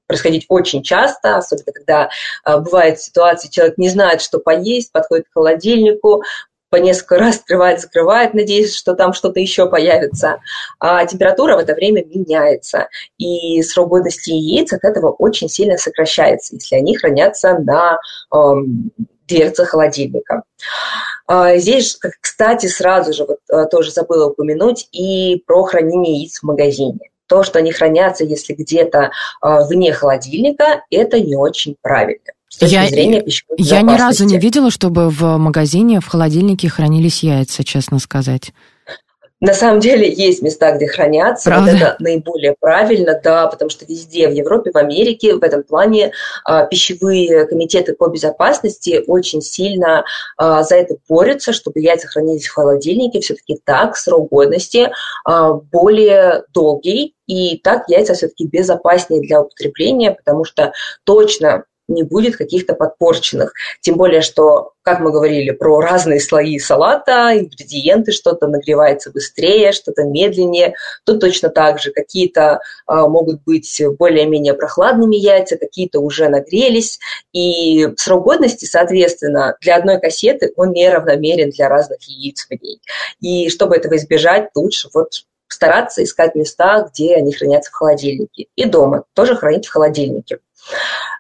Speaker 2: происходить очень часто, особенно когда э, бывает ситуация, человек не знает, что поесть, подходит к холодильнику, по несколько раз открывает, закрывает, надеясь, что там что-то еще появится. А температура в это время меняется. И срок годности яиц от этого очень сильно сокращается, если они хранятся на эм, дверце холодильника. А, здесь, кстати, сразу же вот, э, тоже забыла упомянуть и про хранение яиц в магазине. То, что они хранятся, если где-то э, вне холодильника, это не очень правильно
Speaker 1: с точки я, зрения пищевой Я ни разу не видела, чтобы в магазине, в холодильнике хранились яйца, честно сказать.
Speaker 2: На самом деле есть места, где хранятся. Правда? Вот это наиболее правильно, да, потому что везде, в Европе, в Америке, в этом плане а, пищевые комитеты по безопасности очень сильно а, за это борются, чтобы яйца хранились в холодильнике. Все-таки так срок годности а, более долгий, и так яйца все-таки безопаснее для употребления, потому что точно не будет каких-то подпорченных. Тем более, что, как мы говорили, про разные слои салата, ингредиенты, что-то нагревается быстрее, что-то медленнее. Тут точно так же какие-то а, могут быть более-менее прохладными яйца, какие-то уже нагрелись. И срок годности, соответственно, для одной кассеты он не равномерен для разных яиц в ней. И чтобы этого избежать, лучше вот стараться искать места, где они хранятся в холодильнике. И дома тоже хранить в холодильнике.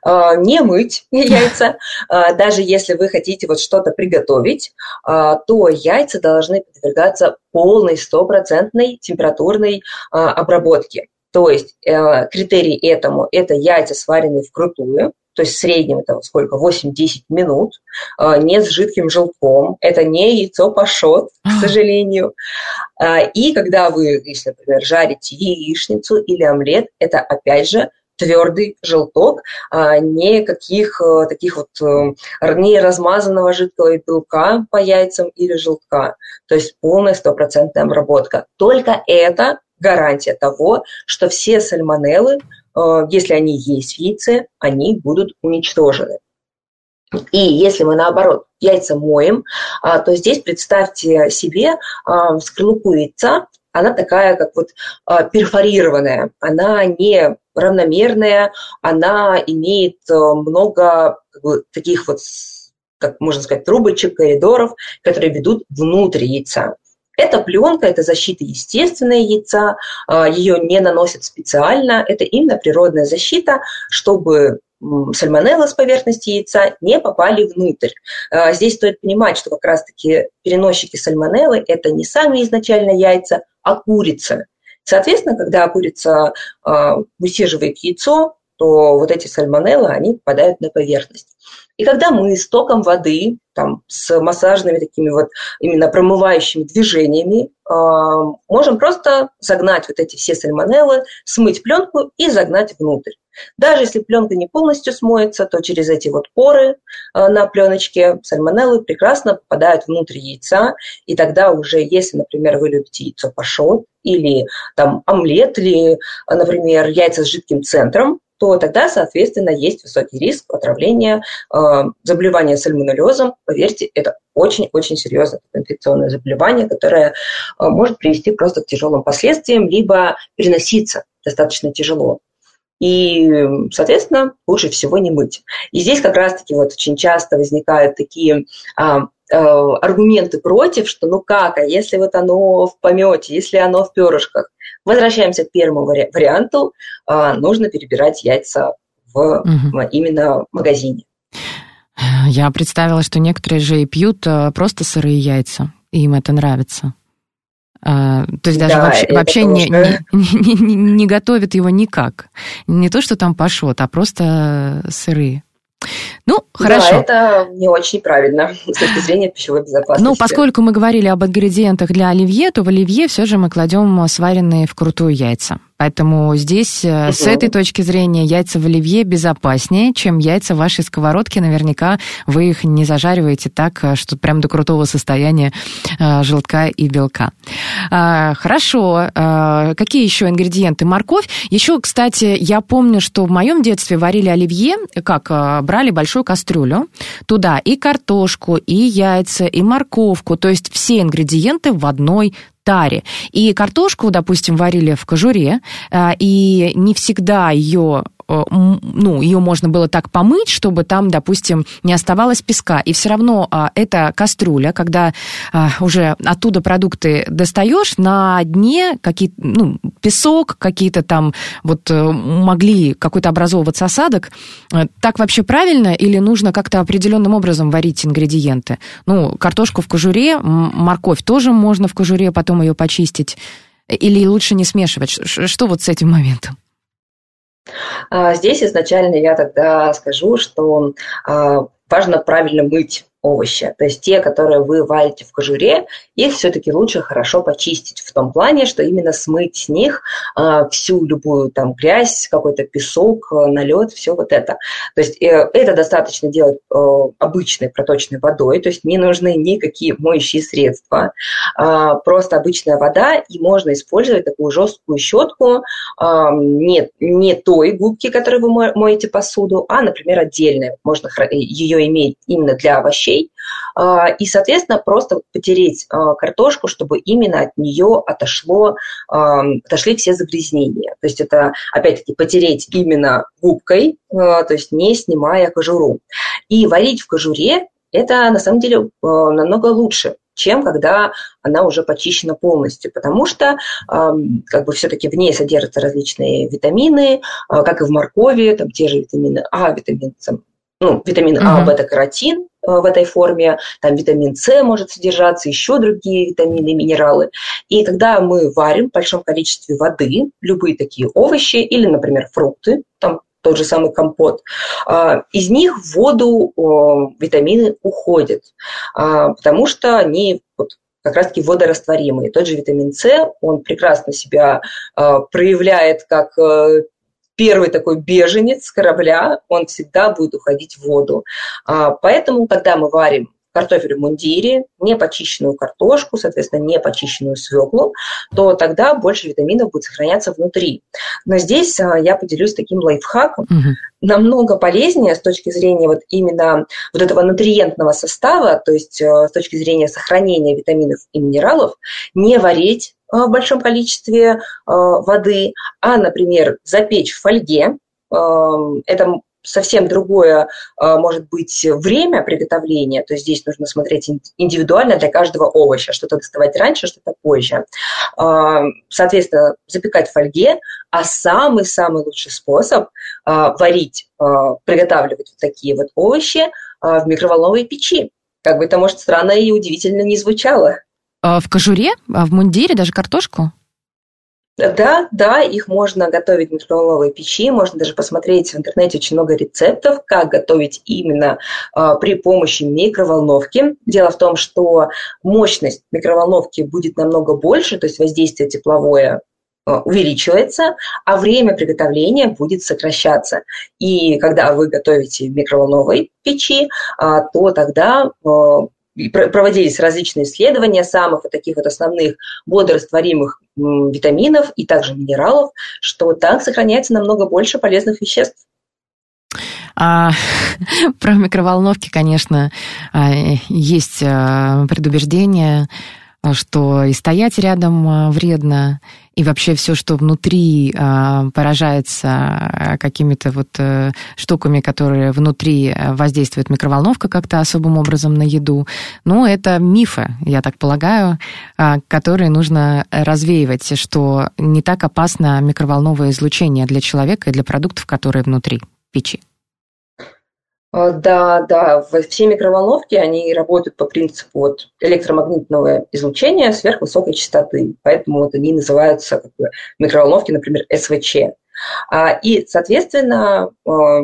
Speaker 2: А, не мыть [LAUGHS] яйца. А, даже если вы хотите вот что-то приготовить, а, то яйца должны подвергаться полной стопроцентной температурной обработке. То есть э, критерий этому – это яйца, сваренные вкрутую, то есть в среднем это сколько, 8-10 минут, не с жидким желтком, это не яйцо пашот, к сожалению. И когда вы, если, например, жарите яичницу или омлет, это опять же твердый желток, а никаких э, таких вот э, не размазанного жидкого белка по яйцам или желтка. То есть полная стопроцентная обработка. Только это гарантия того, что все сальмонеллы, э, если они есть в яйце, они будут уничтожены. И если мы наоборот яйца моем, а, то здесь представьте себе а, скорлупу яйца, она такая, как вот перфорированная, она не равномерная, она имеет э, много как бы, таких вот, как можно сказать, трубочек, коридоров, которые ведут внутрь яйца. Это пленка, это защита естественная яйца, э, ее не наносят специально, это именно природная защита, чтобы сальмонеллы с поверхности яйца не попали внутрь. Э, здесь стоит понимать, что как раз-таки переносчики сальмонеллы – это не сами изначально яйца, курица. Соответственно, когда курица э, высиживает яйцо, то вот эти сальмонеллы, они попадают на поверхность. И когда мы с током воды, там, с массажными такими вот именно промывающими движениями можем просто загнать вот эти все сальмонеллы, смыть пленку и загнать внутрь. Даже если пленка не полностью смоется, то через эти вот поры на пленочке сальмонеллы прекрасно попадают внутрь яйца, и тогда уже, если, например, вы любите яйцо пашот или там омлет, или, например, яйца с жидким центром, то тогда, соответственно, есть высокий риск отравления, э, заболевания сальмонеллезом. Поверьте, это очень-очень серьезное инфекционное заболевание, которое э, может привести просто к тяжелым последствиям, либо переноситься достаточно тяжело. И, соответственно, лучше всего не мыть. И здесь как раз-таки вот очень часто возникают такие а, а, аргументы против, что ну как, а если вот оно в помете, если оно в перышках. Возвращаемся к первому вари- варианту. А, нужно перебирать яйца в угу. именно магазине.
Speaker 1: Я представила, что некоторые же и пьют э, просто сырые яйца, и им это нравится. А, то есть даже да, вообще, вообще не, не, [LAUGHS] не, не, не готовят его никак. Не то, что там пашот, а просто сырые. Ну, хорошо.
Speaker 2: Да, это не очень правильно [LAUGHS] с точки зрения пищевой безопасности.
Speaker 1: Ну, поскольку мы говорили об ингредиентах для оливье, то в оливье все же мы кладем сваренные вкрутую яйца. Поэтому здесь угу. с этой точки зрения яйца в оливье безопаснее, чем яйца в вашей сковородке. Наверняка вы их не зажариваете так, э, что прям до крутого состояния э, желтка и белка. Э, хорошо. Э, какие еще ингредиенты? Морковь. Еще, кстати, я помню, что в моем детстве варили оливье, как брали большую кастрюлю, туда и картошку, и яйца, и морковку, то есть все ингредиенты в одной таре. И картошку, допустим, варили в кожуре, э, и не всегда ее ну, ее можно было так помыть, чтобы там, допустим, не оставалось песка. И все равно а, эта кастрюля, когда а, уже оттуда продукты достаешь, на дне какие ну, песок, какие-то там вот э, могли какой-то образовываться осадок. Э, так вообще правильно или нужно как-то определенным образом варить ингредиенты? Ну, картошку в кожуре, морковь тоже можно в кожуре потом ее почистить. Или лучше не смешивать? Что вот с этим моментом?
Speaker 2: А, здесь изначально я тогда скажу, что а, важно правильно мыть овощи. То есть те, которые вы варите в кожуре, их все-таки лучше хорошо почистить в том плане, что именно смыть с них э, всю любую там грязь, какой-то песок, э, налет, все вот это. То есть э, это достаточно делать э, обычной проточной водой, то есть не нужны никакие моющие средства, э, просто обычная вода, и можно использовать такую жесткую щетку, э, не, не той губки, которой вы моете посуду, а, например, отдельной. Можно ее иметь именно для овощей, а, и, соответственно, просто потереть а, картошку, чтобы именно от нее отошло, а, отошли все загрязнения. То есть это, опять-таки, потереть именно губкой, то есть не снимая кожуру. И варить в кожуре это на самом деле намного лучше, чем когда она уже почищена полностью, потому что как бы все-таки в ней содержатся различные витамины, как и в моркови, там те же витамины А, витамин, ну, витамин А, бета-каротин, в этой форме, там витамин С может содержаться, еще другие витамины, минералы. И когда мы варим в большом количестве воды, любые такие овощи или, например, фрукты, там тот же самый компот, а, из них в воду витамины уходят, а, потому что они как раз-таки водорастворимые. Тот же витамин С, он прекрасно себя а, проявляет как э, первый такой беженец корабля, он всегда будет уходить в воду. А, поэтому, когда мы варим картофель в мундире, не почищенную картошку, соответственно, не почищенную свеклу, то тогда больше витаминов будет сохраняться внутри. Но здесь а, я поделюсь таким лайфхаком. Угу. Намного полезнее с точки зрения вот именно вот этого нутриентного состава, то есть а, с точки зрения сохранения витаминов и минералов, не варить в большом количестве воды, а, например, запечь в фольге. Это совсем другое э, может быть время приготовления, то есть здесь нужно смотреть индивидуально для каждого овоща, что-то доставать раньше, что-то позже. Эм, соответственно, запекать в фольге, а самый-самый лучший способ э, варить, приготавливать вот такие вот овощи в микроволновой печи. Как бы это, может, странно и удивительно не звучало.
Speaker 1: А, в кожуре, а в мундире, даже картошку?
Speaker 2: Да, да, их можно готовить в микроволновой печи, можно даже посмотреть в интернете очень много рецептов, как готовить именно э, при помощи микроволновки. Дело в том, что мощность микроволновки будет намного больше, то есть воздействие тепловое э, увеличивается, а время приготовления будет сокращаться. И когда вы готовите в микроволновой печи, а, то тогда проводились различные исследования самых вот таких вот основных водорастворимых витаминов и также минералов, что так сохраняется намного больше полезных веществ.
Speaker 1: А, [LAUGHS] про микроволновки, конечно, а, есть а, предубеждение, что и стоять рядом а, вредно, и вообще все, что внутри а, поражается какими-то вот э, штуками, которые внутри э, воздействует микроволновка как-то особым образом на еду. Ну, это мифы, я так полагаю, которые нужно развеивать, что не так опасно микроволновое излучение для человека и для продуктов, которые внутри печи.
Speaker 2: А, да, да, все микроволновки, они работают по принципу вот электромагнитного излучения сверхвысокой частоты, поэтому вот они называются как бы, микроволновки, например, СВЧ. А, и, соответственно, а,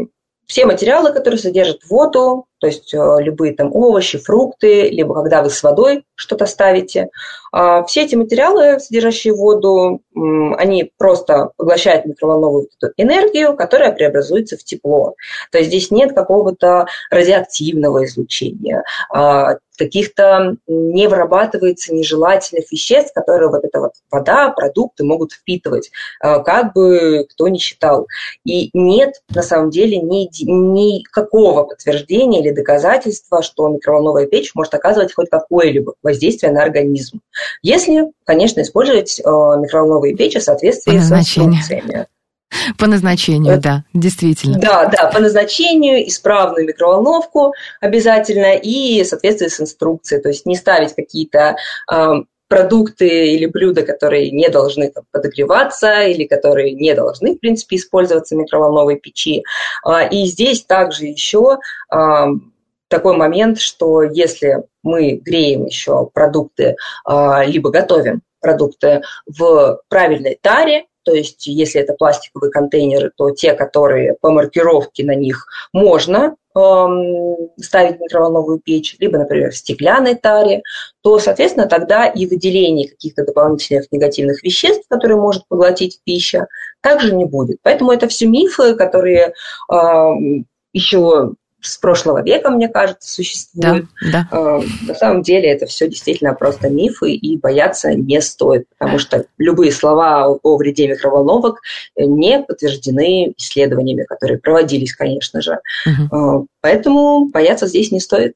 Speaker 2: все материалы, которые содержат воду, то есть любые там овощи, фрукты, либо когда вы с водой что-то ставите, все эти материалы, содержащие воду, они просто поглощают микроволновую энергию, которая преобразуется в тепло. То есть здесь нет какого-то радиоактивного излучения, а, каких-то не вырабатывается нежелательных веществ, которые вот эта вот вода, продукты могут впитывать, а, как бы кто ни считал. И нет на самом деле ни, никакого подтверждения или доказательства, что микроволновая печь может оказывать хоть какое-либо воздействие на организм. Если, конечно, использовать а, микроволновую новые печи в соответствии с инструкциями.
Speaker 1: По назначению, да, действительно.
Speaker 2: Да, да, по назначению, исправную микроволновку обязательно и в соответствии с инструкцией. То есть не ставить какие-то э, продукты или блюда, которые не должны там, подогреваться или которые не должны, в принципе, использоваться в микроволновой печи. Э, и здесь также еще э, такой момент, что если мы греем еще продукты, э, либо готовим продукты в правильной таре, то есть если это пластиковые контейнеры, то те, которые по маркировке на них можно ставить микроволновую печь, либо, например, в стеклянной таре, то, соответственно, тогда и выделение каких-то дополнительных негативных веществ, которые может поглотить пища, также не будет. Поэтому это все мифы, которые еще с прошлого века, мне кажется, существует. Да, да. А, на самом деле это все действительно просто мифы, и бояться не стоит, потому что любые слова о вреде микроволновок не подтверждены исследованиями, которые проводились, конечно же. Угу. Поэтому бояться здесь не стоит.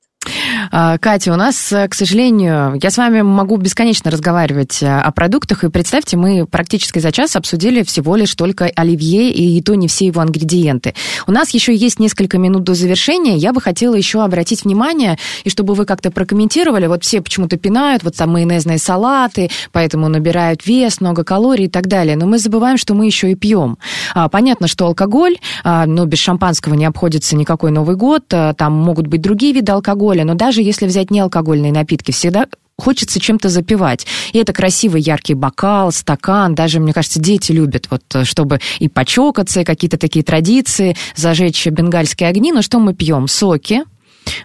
Speaker 1: А, Катя, у нас, э, к сожалению, я с вами могу бесконечно разговаривать э, о продуктах, и представьте, мы практически за час обсудили всего лишь только оливье, и то не все его ингредиенты. У нас еще есть несколько минут до завершения, я бы хотела еще обратить внимание, и чтобы вы как-то прокомментировали, вот все почему-то пинают, вот там майонезные салаты, поэтому набирают вес, много калорий и так далее, но мы забываем, что мы еще и пьем. А, понятно, что алкоголь, а, но без шампанского не обходится никакой Новый год, там могут быть другие виды алкоголя, но даже если взять неалкогольные напитки, всегда хочется чем-то запивать. И это красивый яркий бокал, стакан. Даже, мне кажется, дети любят, вот, чтобы и почокаться, и какие-то такие традиции, зажечь бенгальские огни. Но что мы пьем? Соки,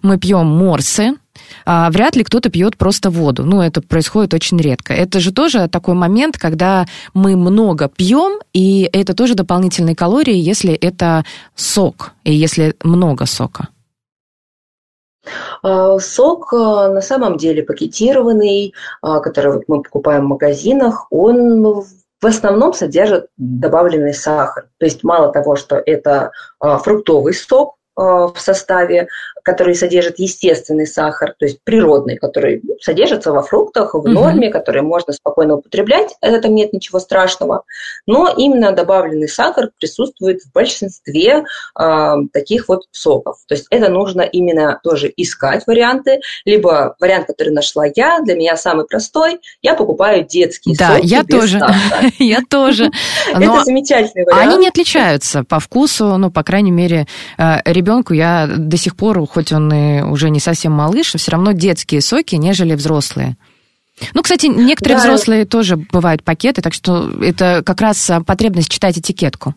Speaker 1: мы пьем морсы, а вряд ли кто-то пьет просто воду. Ну, это происходит очень редко. Это же тоже такой момент, когда мы много пьем, и это тоже дополнительные калории, если это сок, и если много сока.
Speaker 2: А, сок а, на самом деле пакетированный, а, который мы покупаем в магазинах, он в основном содержит добавленный сахар. То есть мало того, что это фруктовый сок в составе, который содержит естественный сахар, то есть природный, который содержится во фруктах, в норме, который можно спокойно употреблять, это нет ничего страшного. Но именно добавленный сахар присутствует в большинстве э, таких вот соков. То есть это нужно именно тоже искать варианты, либо вариант, который нашла я, для меня самый простой, я покупаю детские
Speaker 1: да,
Speaker 2: соки
Speaker 1: я без тоже. [LAUGHS] я тоже. [LAUGHS]
Speaker 2: Это замечательный вариант.
Speaker 1: Они не отличаются по вкусу, ну, по крайней мере, э, ребенку я до сих пор хоть он и уже не совсем малыш, все равно детские соки, нежели взрослые. Ну, кстати, некоторые да. взрослые тоже бывают пакеты, так что это как раз потребность читать этикетку.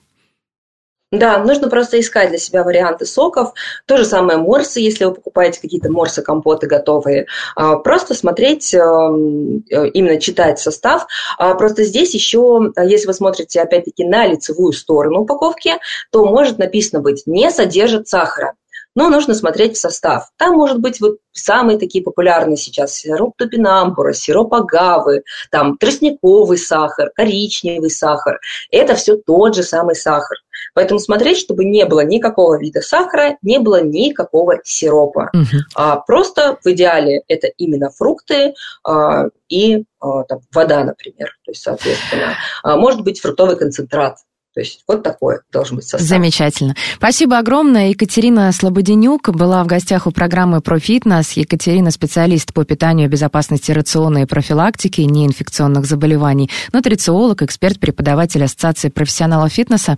Speaker 2: Да, нужно просто искать для себя варианты соков. То же самое морсы, если вы покупаете какие-то морсы, компоты готовые. А, просто смотреть, эм, э, именно читать состав. А, просто здесь еще, если вы смотрите опять-таки на лицевую сторону упаковки, то может написано быть «не содержит сахара» но нужно смотреть в состав. Там может быть вот самые такие популярные сейчас сироп топинамбура, сироп агавы, там тростниковый сахар, коричневый сахар. Это все тот же самый сахар. Поэтому смотреть, чтобы не было никакого вида сахара, не было никакого сиропа. Угу. А, просто в идеале это именно фрукты а, и а, там, вода, например. То есть, соответственно, а, может быть фруктовый концентрат. То есть вот такое должен быть состав.
Speaker 1: Замечательно. Спасибо огромное. Екатерина Слободенюк была в гостях у программы «Про фитнес». Екатерина – специалист по питанию, безопасности рациона и профилактике неинфекционных заболеваний, нутрициолог, эксперт, преподаватель Ассоциации профессионалов фитнеса.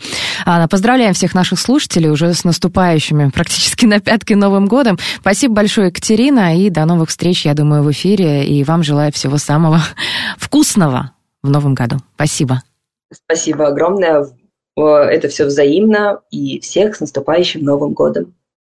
Speaker 1: Поздравляем всех наших слушателей уже с наступающими практически на пятки Новым годом. Спасибо большое, Екатерина, и до новых встреч, я думаю, в эфире. И вам желаю всего самого [LAUGHS] вкусного в Новом году. Спасибо.
Speaker 2: Спасибо огромное. Это все взаимно. И всех с наступающим Новым годом.